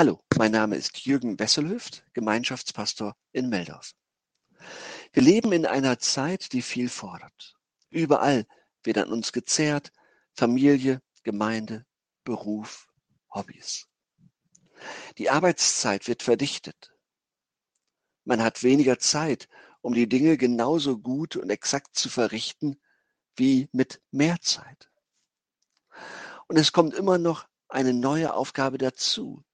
Hallo, mein Name ist Jürgen Wesselhüft, Gemeinschaftspastor in Meldorf. Wir leben in einer Zeit, die viel fordert. Überall wird an uns gezehrt, Familie, Gemeinde, Beruf, Hobbys. Die Arbeitszeit wird verdichtet. Man hat weniger Zeit, um die Dinge genauso gut und exakt zu verrichten wie mit mehr Zeit. Und es kommt immer noch eine neue Aufgabe dazu,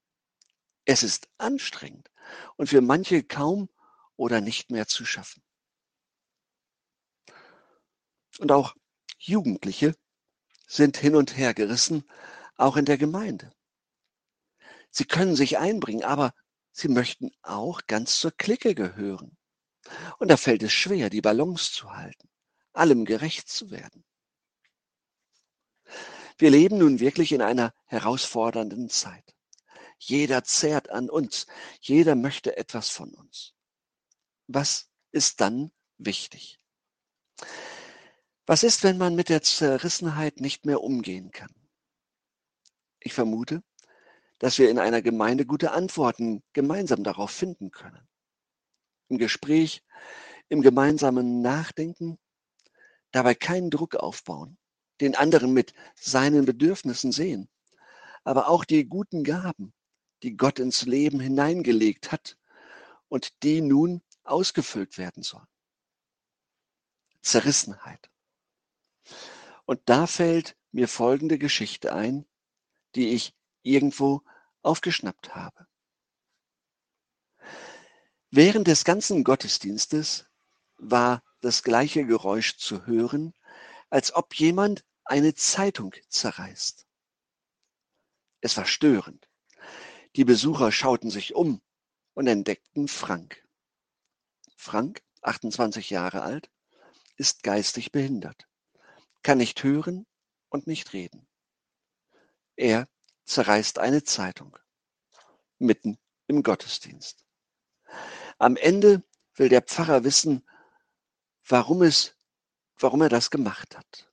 es ist anstrengend und für manche kaum oder nicht mehr zu schaffen. Und auch Jugendliche sind hin und her gerissen, auch in der Gemeinde. Sie können sich einbringen, aber sie möchten auch ganz zur Clique gehören. Und da fällt es schwer, die Balance zu halten, allem gerecht zu werden. Wir leben nun wirklich in einer herausfordernden Zeit. Jeder zehrt an uns. Jeder möchte etwas von uns. Was ist dann wichtig? Was ist, wenn man mit der Zerrissenheit nicht mehr umgehen kann? Ich vermute, dass wir in einer Gemeinde gute Antworten gemeinsam darauf finden können. Im Gespräch, im gemeinsamen Nachdenken, dabei keinen Druck aufbauen, den anderen mit seinen Bedürfnissen sehen, aber auch die guten Gaben, die Gott ins Leben hineingelegt hat und die nun ausgefüllt werden sollen. Zerrissenheit. Und da fällt mir folgende Geschichte ein, die ich irgendwo aufgeschnappt habe. Während des ganzen Gottesdienstes war das gleiche Geräusch zu hören, als ob jemand eine Zeitung zerreißt. Es war störend. Die Besucher schauten sich um und entdeckten Frank. Frank, 28 Jahre alt, ist geistig behindert, kann nicht hören und nicht reden. Er zerreißt eine Zeitung mitten im Gottesdienst. Am Ende will der Pfarrer wissen, warum es, warum er das gemacht hat.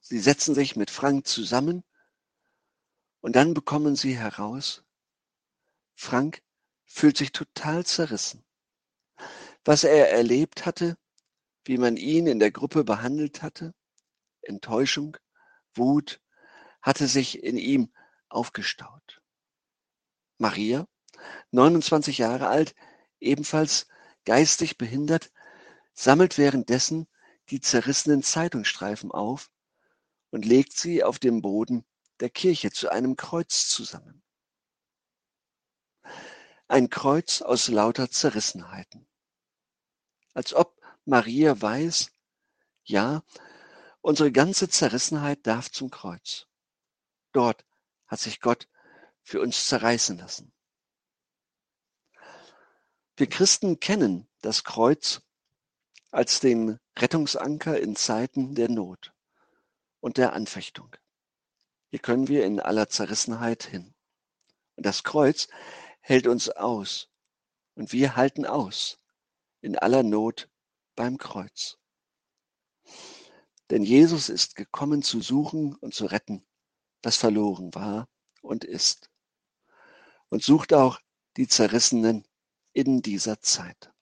Sie setzen sich mit Frank zusammen und dann bekommen sie heraus, Frank fühlt sich total zerrissen. Was er erlebt hatte, wie man ihn in der Gruppe behandelt hatte, Enttäuschung, Wut, hatte sich in ihm aufgestaut. Maria, 29 Jahre alt, ebenfalls geistig behindert, sammelt währenddessen die zerrissenen Zeitungsstreifen auf und legt sie auf dem Boden der Kirche zu einem Kreuz zusammen. Ein Kreuz aus lauter Zerrissenheiten. Als ob Maria weiß, ja, unsere ganze Zerrissenheit darf zum Kreuz. Dort hat sich Gott für uns zerreißen lassen. Wir Christen kennen das Kreuz als den Rettungsanker in Zeiten der Not und der Anfechtung. Hier können wir in aller Zerrissenheit hin. Und das Kreuz hält uns aus. Und wir halten aus in aller Not beim Kreuz. Denn Jesus ist gekommen zu suchen und zu retten, was verloren war und ist. Und sucht auch die Zerrissenen in dieser Zeit.